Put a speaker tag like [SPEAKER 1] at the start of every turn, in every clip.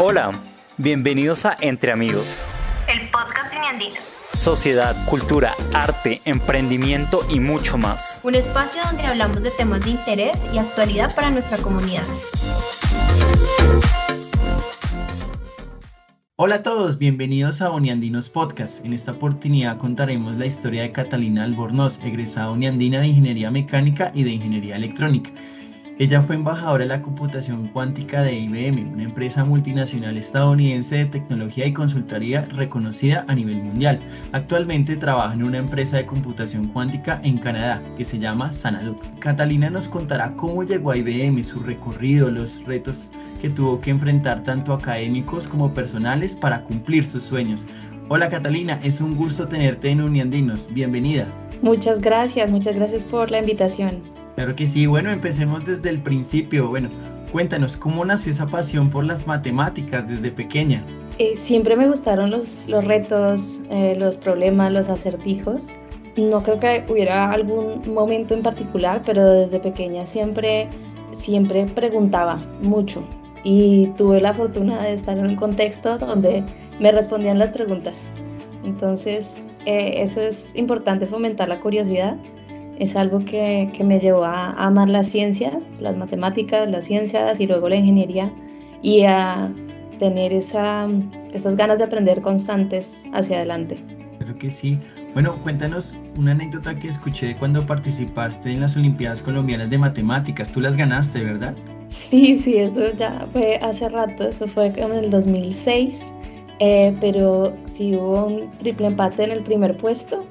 [SPEAKER 1] Hola, bienvenidos a Entre Amigos.
[SPEAKER 2] El podcast Uniandino.
[SPEAKER 1] Sociedad, cultura, arte, emprendimiento y mucho más.
[SPEAKER 2] Un espacio donde hablamos de temas de interés y actualidad para nuestra comunidad.
[SPEAKER 3] Hola a todos, bienvenidos a Uniandinos Podcast. En esta oportunidad contaremos la historia de Catalina Albornoz, egresada uniandina de Ingeniería Mecánica y de Ingeniería Electrónica. Ella fue embajadora de la computación cuántica de IBM, una empresa multinacional estadounidense de tecnología y consultoría reconocida a nivel mundial. Actualmente trabaja en una empresa de computación cuántica en Canadá que se llama Sanaduc. Catalina nos contará cómo llegó a IBM, su recorrido, los retos que tuvo que enfrentar tanto académicos como personales para cumplir sus sueños. Hola Catalina, es un gusto tenerte en Uniandinos. Bienvenida.
[SPEAKER 4] Muchas gracias, muchas gracias por la invitación.
[SPEAKER 3] Claro que sí, bueno, empecemos desde el principio. Bueno, cuéntanos, ¿cómo nació esa pasión por las matemáticas desde pequeña?
[SPEAKER 4] Eh, siempre me gustaron los, los retos, eh, los problemas, los acertijos. No creo que hubiera algún momento en particular, pero desde pequeña siempre, siempre preguntaba mucho y tuve la fortuna de estar en un contexto donde me respondían las preguntas. Entonces, eh, eso es importante, fomentar la curiosidad es algo que, me llevó a, amar las ciencias, las matemáticas, las ciencias y luego la ingeniería y a tener esa, esas ganas de aprender constantes hacia adelante.
[SPEAKER 3] Creo que sí. Bueno, cuéntanos una anécdota que escuché cuando participaste en las Olimpiadas Colombianas de Matemáticas. Tú las ganaste, ¿verdad?
[SPEAKER 4] Sí, sí, eso ya fue hace rato, eso fue en el 2006, eh, pero sí hubo un triple empate en el primer puesto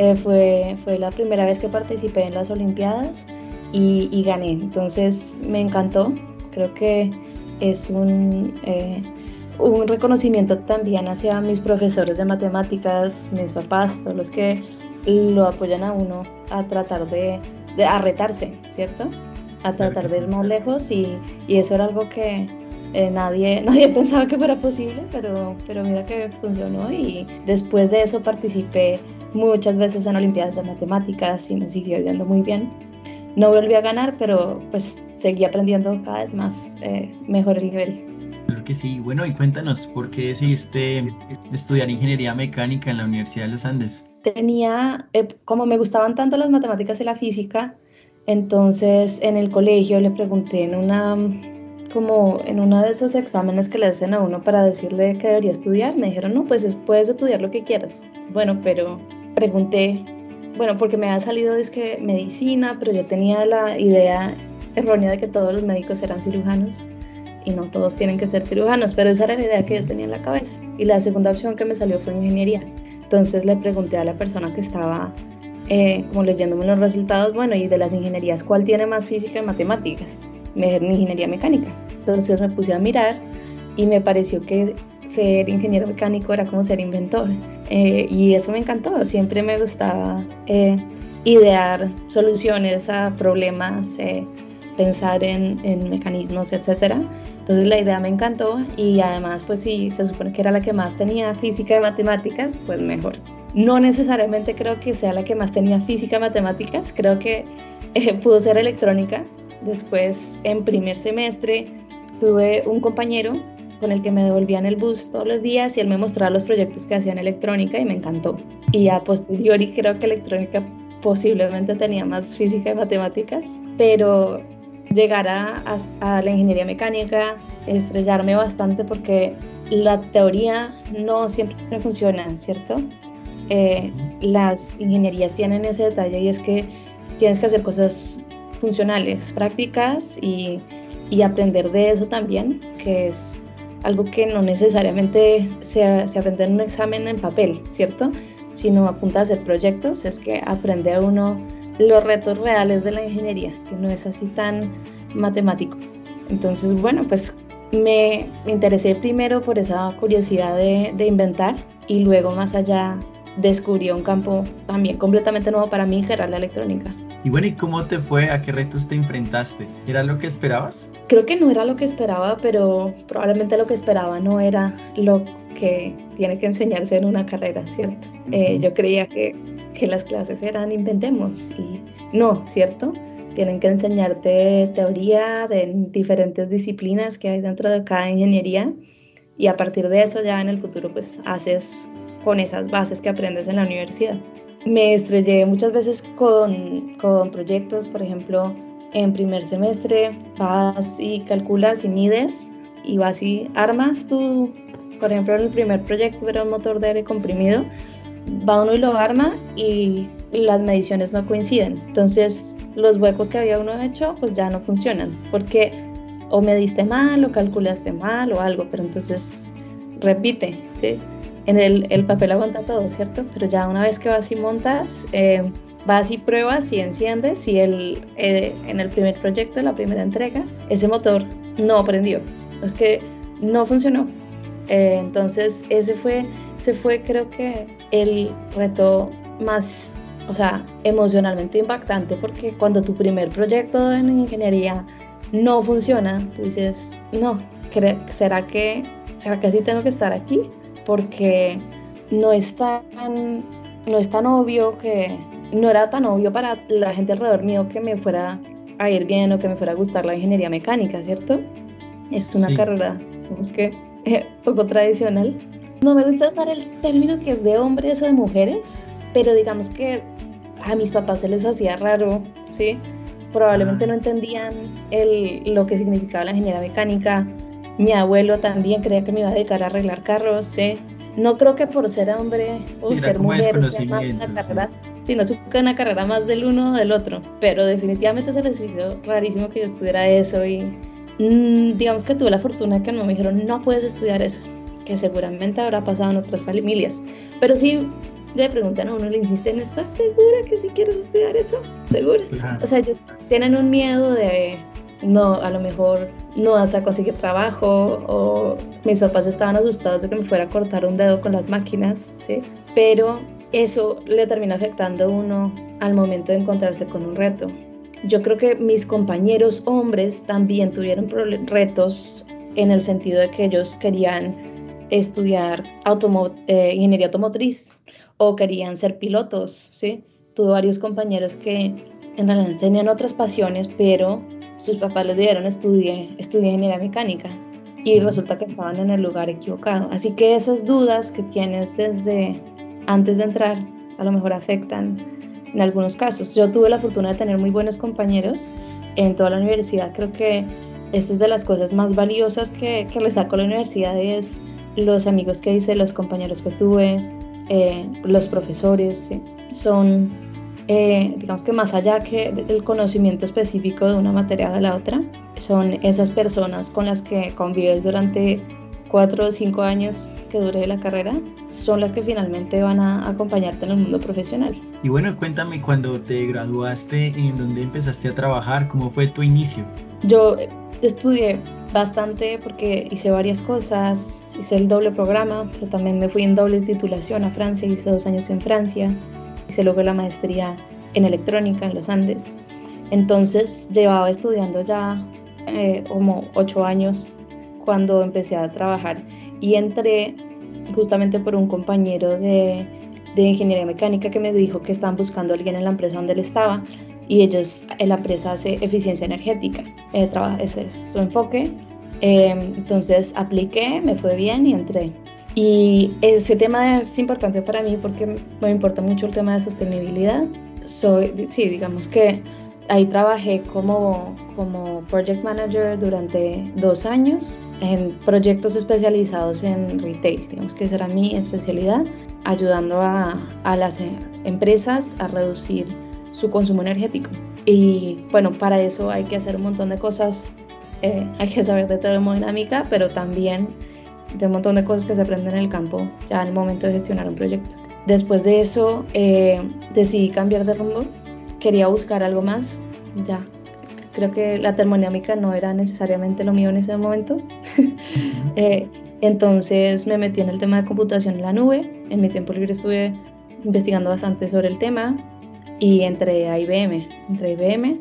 [SPEAKER 4] eh, fue, fue la primera vez que participé en las Olimpiadas y, gané. Entonces me encantó. Creo que es un, eh, un reconocimiento también hacia mis profesores de matemáticas, mis papás, todos los que lo apoyan a uno a tratar de, de a retarse, ¿cierto? A tratar de ir más lejos y, y, eso era algo que eh, nadie, nadie pensaba que fuera posible, pero, pero mira que funcionó y después de eso participé muchas veces en Olimpiadas de Matemáticas y me siguió yendo muy bien. No volví a ganar, pero pues seguí aprendiendo cada vez más, eh, mejor el nivel.
[SPEAKER 3] Claro que sí. Bueno, y cuéntanos, ¿por qué decidiste estudiar ingeniería mecánica en la Universidad de los Andes?
[SPEAKER 4] Tenía, eh, como me gustaban tanto las matemáticas y la física, entonces en el colegio le pregunté en una como en uno de esos exámenes que le hacen a uno para decirle que debería estudiar, me dijeron, no, pues puedes estudiar lo que quieras. Bueno, pero pregunté, bueno, porque me había salido es que medicina, pero yo tenía la idea errónea de que todos los médicos eran cirujanos y no todos tienen que ser cirujanos, pero esa era la idea que yo tenía en la cabeza. Y la segunda opción que me salió fue ingeniería. Entonces le pregunté a la persona que estaba eh, como leyéndome los resultados, bueno, y de las ingenierías, ¿cuál tiene más física y matemáticas? Me dijeron ingeniería mecánica. Entonces me puse a mirar y me pareció que ser ingeniero mecánico era como ser inventor. Eh, y eso me encantó, siempre me gustaba eh, idear soluciones a problemas, eh, pensar en, en, mecanismos, etc. Entonces la idea me encantó y además pues si se supone que era la que más tenía física y matemáticas, pues mejor. No necesariamente creo que sea la que más tenía física y matemáticas, creo que pudo ser electrónica. Después en primer semestre tuve un compañero con el que me devolvían el bus todos los días y él me mostraba los proyectos que hacía en electrónica y me encantó. Y a posteriori creo que electrónica posiblemente tenía más física y matemáticas, pero llegar a, a, la ingeniería mecánica, estrellarme bastante porque la teoría no siempre funciona, ¿cierto? Eh, las ingenierías tienen ese detalle y es que tienes que hacer cosas funcionales, prácticas y, y aprender de eso también, que es algo que no necesariamente se, se aprende en un examen en papel, ¿cierto? Sino apunta a hacer proyectos, es que aprende uno los retos reales de la ingeniería, que no es así tan matemático. Entonces, bueno, pues me interesé primero por esa curiosidad de, de inventar y luego más allá descubrí un campo también completamente nuevo para mí, que era la electrónica.
[SPEAKER 3] Y bueno, ¿y cómo te fue? ¿A qué retos te enfrentaste? ¿Era lo que esperabas?
[SPEAKER 4] Creo que no era lo que esperaba, pero probablemente lo que esperaba no era lo que tiene que enseñarse en una carrera, ¿cierto? Eh, yo creía que, que las clases eran inventemos y no, ¿cierto? Tienen que enseñarte teoría de diferentes disciplinas que hay dentro de cada ingeniería y a partir de eso ya en el futuro pues haces con esas bases que aprendes en la universidad. Me estrellé muchas veces con, con proyectos, por ejemplo, en primer semestre vas y calculas y mides y vas y armas tú, por ejemplo, en el primer proyecto era un motor de aire comprimido, va uno y lo arma y las mediciones no coinciden. Entonces, los huecos que había uno hecho, pues ya no funcionan, porque o mediste mal o calculaste mal o algo, pero entonces repite, ¿sí? En el, el papel aguanta todo, ¿cierto? Pero ya una vez que vas y montas, eh, vas y pruebas y enciendes y el, eh, en el primer proyecto, la primera entrega, ese motor no prendió. Es que no funcionó. Eh, entonces ese fue, se fue creo que el reto más, o sea, emocionalmente impactante porque cuando tu primer proyecto en ingeniería no funciona, tú dices, no, ¿será que, ¿será que sí tengo que estar aquí? Porque no es tan, no es tan obvio que, no era tan obvio para la gente alrededor mío que me fuera a ir bien o que me fuera a gustar la ingeniería mecánica, ¿cierto? Es una carrera, digamos que, eh, poco tradicional. No me gusta usar el término que es de hombres o de mujeres, pero digamos que a mis papás se les hacía raro, ¿sí? Probablemente no entendían el, lo que significaba la ingeniería mecánica. Mi abuelo también creía que me iba a dedicar a arreglar carros, ¿sí? No creo que por ser hombre o ser mujer sea más una carrera, ¿sí? sino que una carrera más del uno o del otro. Pero definitivamente se les hizo rarísimo que yo estudiara eso y mm, digamos que tuve la fortuna que no me dijeron no puedes estudiar eso, que seguramente habrá pasado en otras familias. Pero sí le preguntan a uno, le insisten, ¿estás segura que si quieres estudiar eso? ¿Segura? O sea, ellos tienen un miedo de, no, a lo mejor no vas a conseguir trabajo o mis papás estaban asustados de que me fuera a cortar un dedo con las máquinas, ¿sí? Pero eso le termina afectando a uno al momento de encontrarse con un reto. Yo creo que mis compañeros hombres también tuvieron retos en el sentido de que ellos querían estudiar eh, ingeniería automotriz o querían ser pilotos, ¿sí? Tuve varios compañeros que en realidad tenían otras pasiones, pero sus papás les dieron estudie, estudiar ingeniería mecánica y resulta que estaban en el lugar equivocado. Así que esas dudas que tienes desde antes de entrar a lo mejor afectan en algunos casos. Yo tuve la fortuna de tener muy buenos compañeros en toda la universidad. Creo que esta es de las cosas más valiosas que, que le saco a la universidad es los amigos que hice, los compañeros que tuve, eh, los profesores, son, eh, digamos que más allá que del conocimiento específico de una materia o de la otra, son esas personas con las que convives durante cuatro o cinco años que dure la carrera, son las que finalmente van a acompañarte en el mundo profesional.
[SPEAKER 3] Y bueno, cuéntame cuando te graduaste, en dónde empezaste a trabajar, cómo fue tu inicio.
[SPEAKER 4] Yo estudié bastante porque hice varias cosas, hice el doble programa, pero también me fui en doble titulación a Francia, hice dos años en Francia, hice luego la maestría en electrónica en los Andes. Entonces llevaba estudiando ya eh, como ocho años cuando empecé a trabajar y entré justamente por un compañero de, de ingeniería mecánica que me dijo que estaban buscando a alguien en la empresa donde él estaba y ellos, la empresa hace eficiencia energética, eh, ese es su enfoque. Eh, entonces apliqué, me fue bien y entré. Y ese tema es importante para mí porque me importa mucho el tema de sostenibilidad. Soy, sí, digamos que ahí trabajé como, como project manager durante dos años en proyectos especializados en retail. Digamos que esa era mi especialidad, ayudando a, a las empresas a reducir su consumo energético. Y bueno, para eso hay que hacer un montón de cosas, eh, hay que saber de termodinámica, pero también de un montón de cosas que se aprenden en el campo ya en el momento de gestionar un proyecto. Después de eso eh, decidí cambiar de rumbo, quería buscar algo más, ya creo que la termodinámica no era necesariamente lo mío en ese momento. Eh, entonces me metí en el tema de computación en la nube, en mi tiempo libre estuve investigando bastante sobre el tema, y entré a IBM, entré a IBM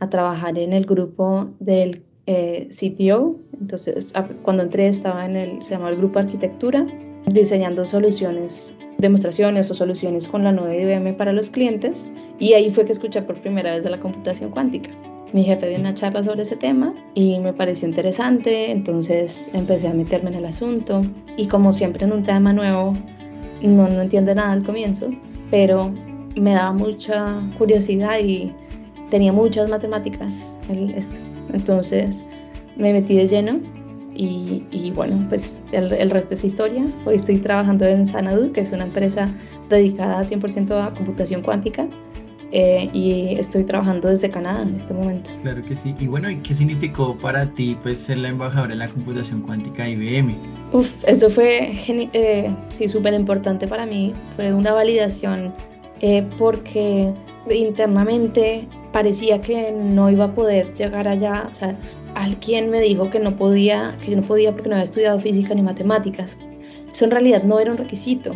[SPEAKER 4] a trabajar en el grupo del eh, CTO. Entonces, cuando entré estaba en el, se llamaba el grupo arquitectura, diseñando soluciones, demostraciones o soluciones con la nube de IBM para los clientes. Y ahí fue que escuché por primera vez de la computación cuántica. mi jefe dio una charla sobre ese tema y me pareció interesante, entonces empecé a meterme en el asunto y como siempre en un tema nuevo, no, no entiendo nada al comienzo, pero me daba mucha curiosidad y tenía muchas matemáticas el, esto. Entonces me metí de lleno y, y bueno, pues el, el, resto es historia. Hoy estoy trabajando en Sanadu, que es una empresa dedicada 100% a computación cuántica. Eh, y estoy trabajando desde Canadá en este momento.
[SPEAKER 3] Claro que sí. Y bueno, ¿y qué significó para ti pues ser la embajadora de la computación cuántica de IBM?
[SPEAKER 4] Uf, eso fue eh, sí súper importante para mí. Fue una validación eh, porque internamente parecía que no iba a poder llegar allá. O sea, alguien me dijo que no podía, que yo no podía porque no había estudiado física ni matemáticas. Eso en realidad no era un requisito,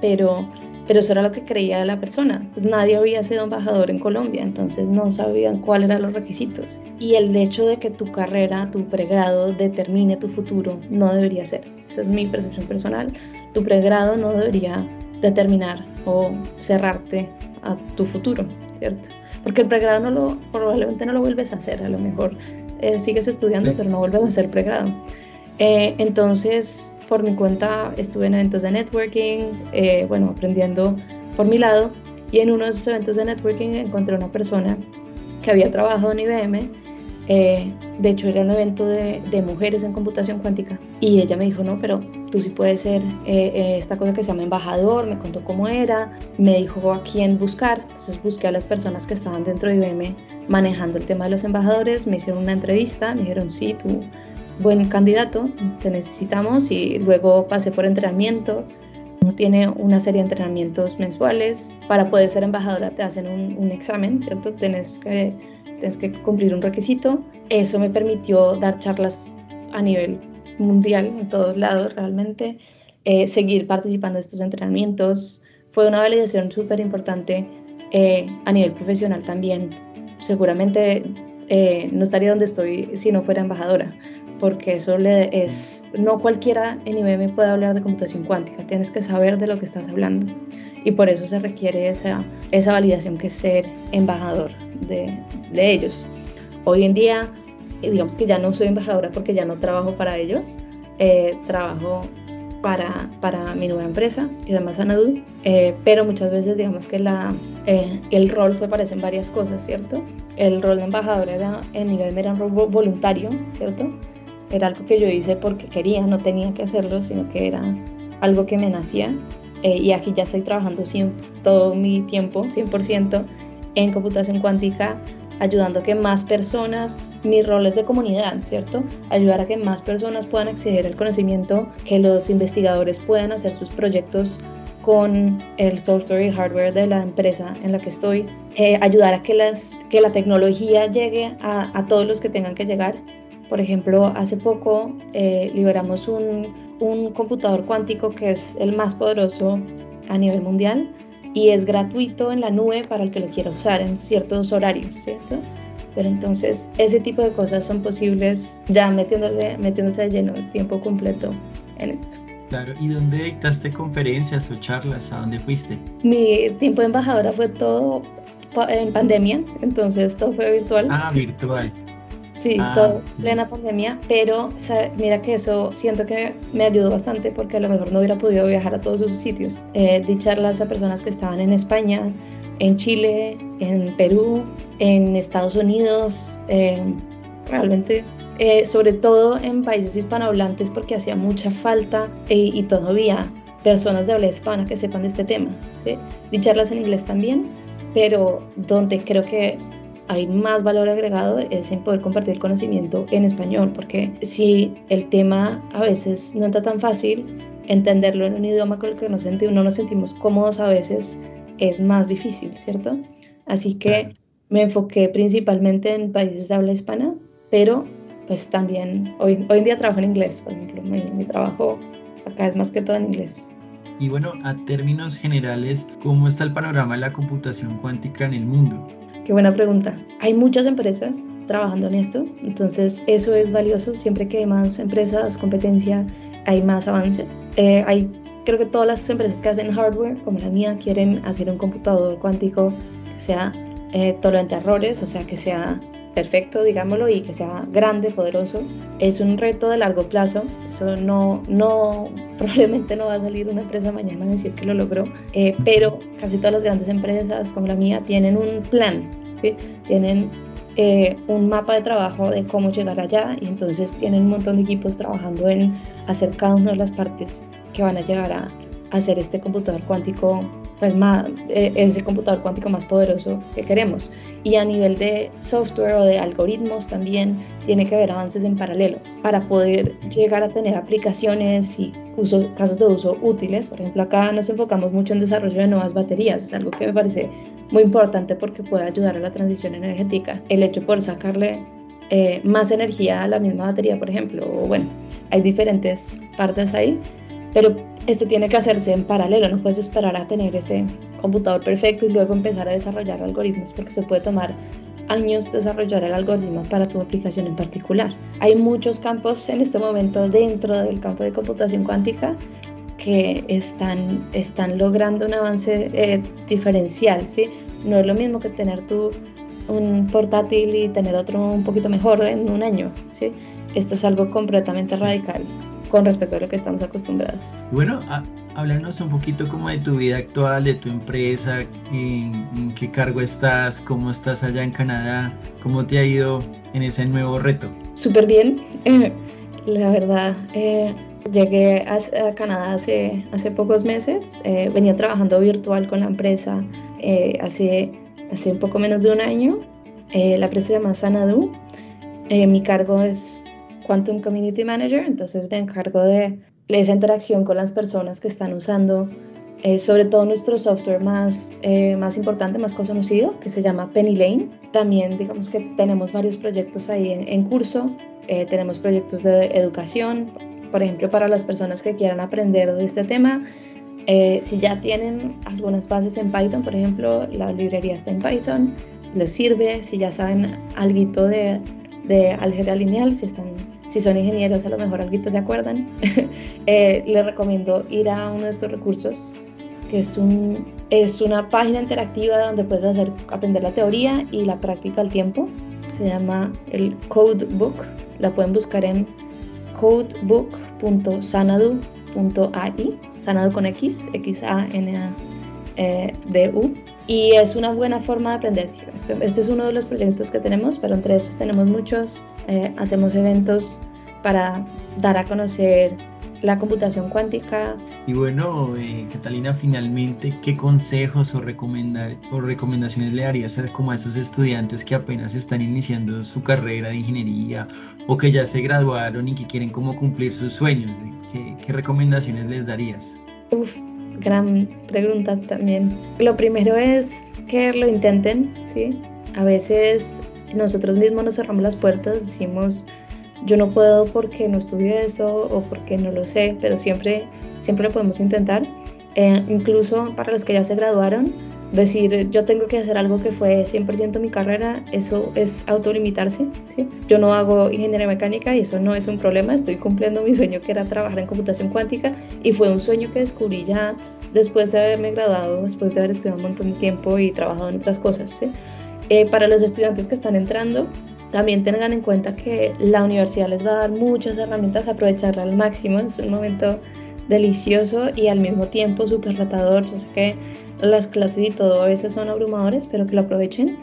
[SPEAKER 4] pero pero eso era lo que creía la persona. Pues nadie había sido embajador en Colombia, entonces no sabían cuáles eran los requisitos. Y el hecho de que tu carrera, tu pregrado determine tu futuro no debería ser. Esa es mi percepción personal. Tu pregrado no debería determinar o cerrarte a tu futuro, ¿cierto? Porque el pregrado no lo, probablemente no lo vuelves a hacer, a lo mejor eh, sigues estudiando, pero no vuelves a hacer pregrado. Eh, entonces, por mi cuenta estuve en eventos de networking, eh, bueno, aprendiendo por mi lado, y en uno de esos eventos de networking encontré una persona que había trabajado en IBM, de hecho era un evento de, de, mujeres en computación cuántica, y ella me dijo, no, pero tú sí puedes ser esta cosa que se llama embajador, me contó cómo era, me dijo a quién buscar, entonces busqué a las personas que estaban dentro de IBM manejando el tema de los embajadores, me hicieron una entrevista, me dijeron, sí, tú buen candidato, te necesitamos y luego pasé por entrenamiento. Uno tiene una serie de entrenamientos mensuales. Para poder ser embajadora te hacen un, examen, ¿cierto? Tienes que, tienes que cumplir un requisito. Eso me permitió dar charlas a nivel mundial, en todos lados realmente, eh, seguir participando de estos entrenamientos. Fue una validación súper importante eh, a nivel profesional también. Seguramente eh, no estaría donde estoy si no fuera embajadora, porque eso le es, no cualquiera en IBM puede hablar de computación cuántica, tienes que saber de lo que estás hablando y por eso se requiere esa, esa validación que es ser embajador de, de ellos. Hoy en día, eh, digamos que ya no soy embajadora porque ya no trabajo para ellos, eh, trabajo para, para, mi nueva empresa que se llama Sanadu, eh, pero muchas veces digamos que la, el rol se parece en varias cosas, ¿cierto? El rol de embajador era, en IBM era un rol voluntario, ¿cierto? Era algo que yo hice porque quería, no tenía que hacerlo, sino que era algo que me nacía. Eh, y aquí ya estoy trabajando todo mi tiempo, 100%, en computación cuántica, ayudando a que más personas, mis roles de comunidad, ¿cierto? Ayudar a que más personas puedan acceder al conocimiento, que los investigadores puedan hacer sus proyectos con el software y hardware de la empresa en la que estoy, eh, ayudar a que, las, que la tecnología llegue a, a todos los que tengan que llegar por ejemplo, hace poco eh, liberamos un, un, computador cuántico que es el más poderoso a nivel mundial y es gratuito en la nube para el que lo quiera usar en ciertos horarios, ¿cierto? Pero entonces ese tipo de cosas son posibles ya metiéndole, metiéndose de lleno el tiempo completo en esto.
[SPEAKER 3] Claro, ¿y dónde dictaste conferencias o charlas? ¿A dónde fuiste?
[SPEAKER 4] Mi tiempo de embajadora fue todo en pandemia, entonces todo fue virtual.
[SPEAKER 3] Ah, virtual.
[SPEAKER 4] Sí, ah, todo plena pandemia, pero mira que eso siento que me ayudó bastante porque a lo mejor no hubiera podido viajar a todos esos sitios. Eh, di charlas a personas que estaban en España, en Chile, en Perú, en Estados Unidos, eh, realmente eh, sobre todo en países hispanohablantes porque hacía mucha falta eh, y todavía personas de habla hispana que sepan de este tema. ¿sí? Di charlas en inglés también, pero donde creo que hay más valor agregado es en poder compartir el conocimiento en español, porque si el tema a veces no está tan fácil, entenderlo en un idioma con el que sentimos, no nos sentimos cómodos a veces es más difícil, ¿cierto? Así que me enfoqué principalmente en países de habla hispana, pero pues también hoy, hoy en día trabajo en inglés, por ejemplo, mi, mi trabajo acá es más que todo en inglés.
[SPEAKER 3] Y bueno, a términos generales, ¿cómo está el panorama de la computación cuántica en el mundo?
[SPEAKER 4] Qué buena pregunta. Hay muchas empresas trabajando en esto, entonces eso es valioso. Siempre que hay más empresas, competencia, hay más avances. Eh, hay, creo que todas las empresas que hacen hardware, como la mía, quieren hacer un computador cuántico que sea eh, tolerante a errores, o sea, que sea perfecto, digámoslo, y que sea grande, poderoso. Es un reto de largo plazo. Eso no, no, probablemente no va a salir una empresa mañana a decir que lo logró, eh, pero casi todas las grandes empresas como la mía tienen un plan. Tienen eh, un mapa de trabajo de cómo llegar allá y entonces tienen un montón de equipos trabajando en hacer cada una de las partes que van a llegar a hacer este computador cuántico pues más, eh, ese computador cuántico más poderoso que queremos. Y a nivel de software o de algoritmos también tiene que haber avances en paralelo para poder llegar a tener aplicaciones y casos de uso útiles. Por ejemplo, acá nos enfocamos mucho en desarrollo de nuevas baterías. Es algo que me parece muy importante porque puede ayudar a la transición energética. El hecho por sacarle eh, más energía a la misma batería, por ejemplo, o bueno, hay diferentes partes ahí, pero esto tiene que hacerse en paralelo, no puedes esperar a tener ese computador perfecto y luego empezar a desarrollar algoritmos porque se puede tomar años desarrollar el algoritmo para tu aplicación en particular. Hay muchos campos en este momento dentro del campo de computación cuántica que están, están logrando un avance eh, diferencial, ¿sí? No es lo mismo que tener tú un portátil y tener otro un poquito mejor en un año, ¿sí? Esto es algo completamente radical con respecto a lo que estamos acostumbrados.
[SPEAKER 3] Bueno, háblanos un poquito como de tu vida actual, de tu empresa, en, qué cargo estás, cómo estás allá en Canadá, cómo te ha ido en ese nuevo reto.
[SPEAKER 4] Súper bien, eh, la verdad. Eh, llegué a, Canadá hace, hace pocos meses, eh, venía trabajando virtual con la empresa hace, hace un poco menos de un año. la empresa se llama Sanadu. mi cargo es Quantum Community Manager, entonces me encargo de esa interacción con las personas que están usando eh, sobre todo nuestro software más, eh, más importante, más conocido, que se llama Penny Lane. También digamos que tenemos varios proyectos ahí en, curso, eh, tenemos proyectos de educación, por ejemplo, para las personas que quieran aprender de este tema. si ya tienen algunas bases en Python, por ejemplo, la librería está en Python, les sirve. Si ya saben algo de, de álgebra lineal, si están si son ingenieros, a lo mejor algo se acuerdan, eh, les recomiendo ir a uno de estos recursos, que es, un, es una página interactiva donde puedes hacer, aprender la teoría y la práctica al tiempo. Se llama el Codebook. La pueden buscar en codebook.sanadu.ai, Sanadu con X, X-A-N-A-D-U. Y es una buena forma de aprender. Este, este, es uno de los proyectos que tenemos, pero entre esos tenemos muchos. Eh, hacemos eventos para dar a conocer la computación cuántica.
[SPEAKER 3] Y bueno, eh, Catalina, finalmente, ¿qué consejos o, recomendar, o recomendaciones le darías a, como a esos estudiantes que apenas están iniciando su carrera de ingeniería o que ya se graduaron y que quieren como cumplir sus sueños? ¿Qué, qué recomendaciones les darías?
[SPEAKER 4] Uf, gran pregunta también. Lo primero es que lo intenten, ¿sí? A veces nosotros mismos nos cerramos las puertas, decimos, yo no puedo porque no estudié eso o porque no lo sé, pero siempre, siempre lo podemos intentar. Eh, incluso para los que ya se graduaron, decir yo tengo que hacer algo que fue 100% mi carrera, eso es autolimitarse. ¿sí? Yo no hago ingeniería mecánica y eso no es un problema, estoy cumpliendo mi sueño que era trabajar en computación cuántica y fue un sueño que descubrí ya después de haberme graduado, después de haber estudiado un montón de tiempo y trabajado en otras cosas. ¿sí? Eh, para los estudiantes que están entrando, también tengan en cuenta que la universidad les va a dar muchas herramientas, aprovecharla al máximo, es un momento delicioso y al mismo tiempo súper retador. Yo sé que las clases y todo a veces son abrumadores, pero que lo aprovechen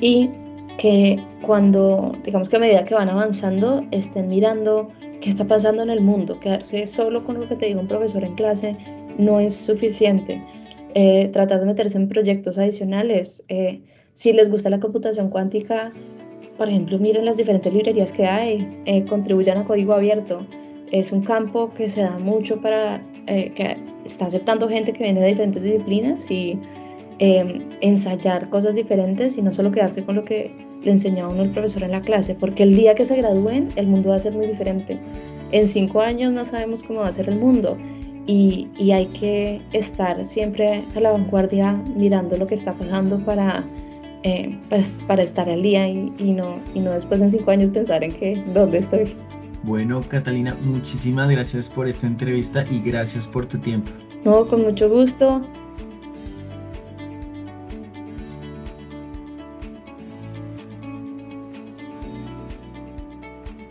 [SPEAKER 4] y que cuando, digamos que a medida que van avanzando, estén mirando qué está pasando en el mundo. Quedarse solo con lo que te diga un profesor en clase no es suficiente. Eh, tratar de meterse en proyectos adicionales. Eh, si les gusta la computación cuántica, por ejemplo, miren las diferentes librerías que hay, eh, contribuyan a código abierto. Es un campo que se da mucho para, eh, que está aceptando gente que viene de diferentes disciplinas y em, ensayar cosas diferentes y no solo quedarse con lo que le enseñó a uno el profesor en la clase, porque el día que se gradúen el mundo va a ser muy diferente. En cinco años no sabemos cómo va a ser el mundo y, y hay que estar siempre a la vanguardia mirando lo que está pasando para eh, pues, para estar al día y, no, y no después en cinco años pensar en que dónde estoy.
[SPEAKER 3] Bueno, Catalina, muchísimas gracias por esta entrevista y gracias por tu tiempo.
[SPEAKER 4] No, con mucho gusto.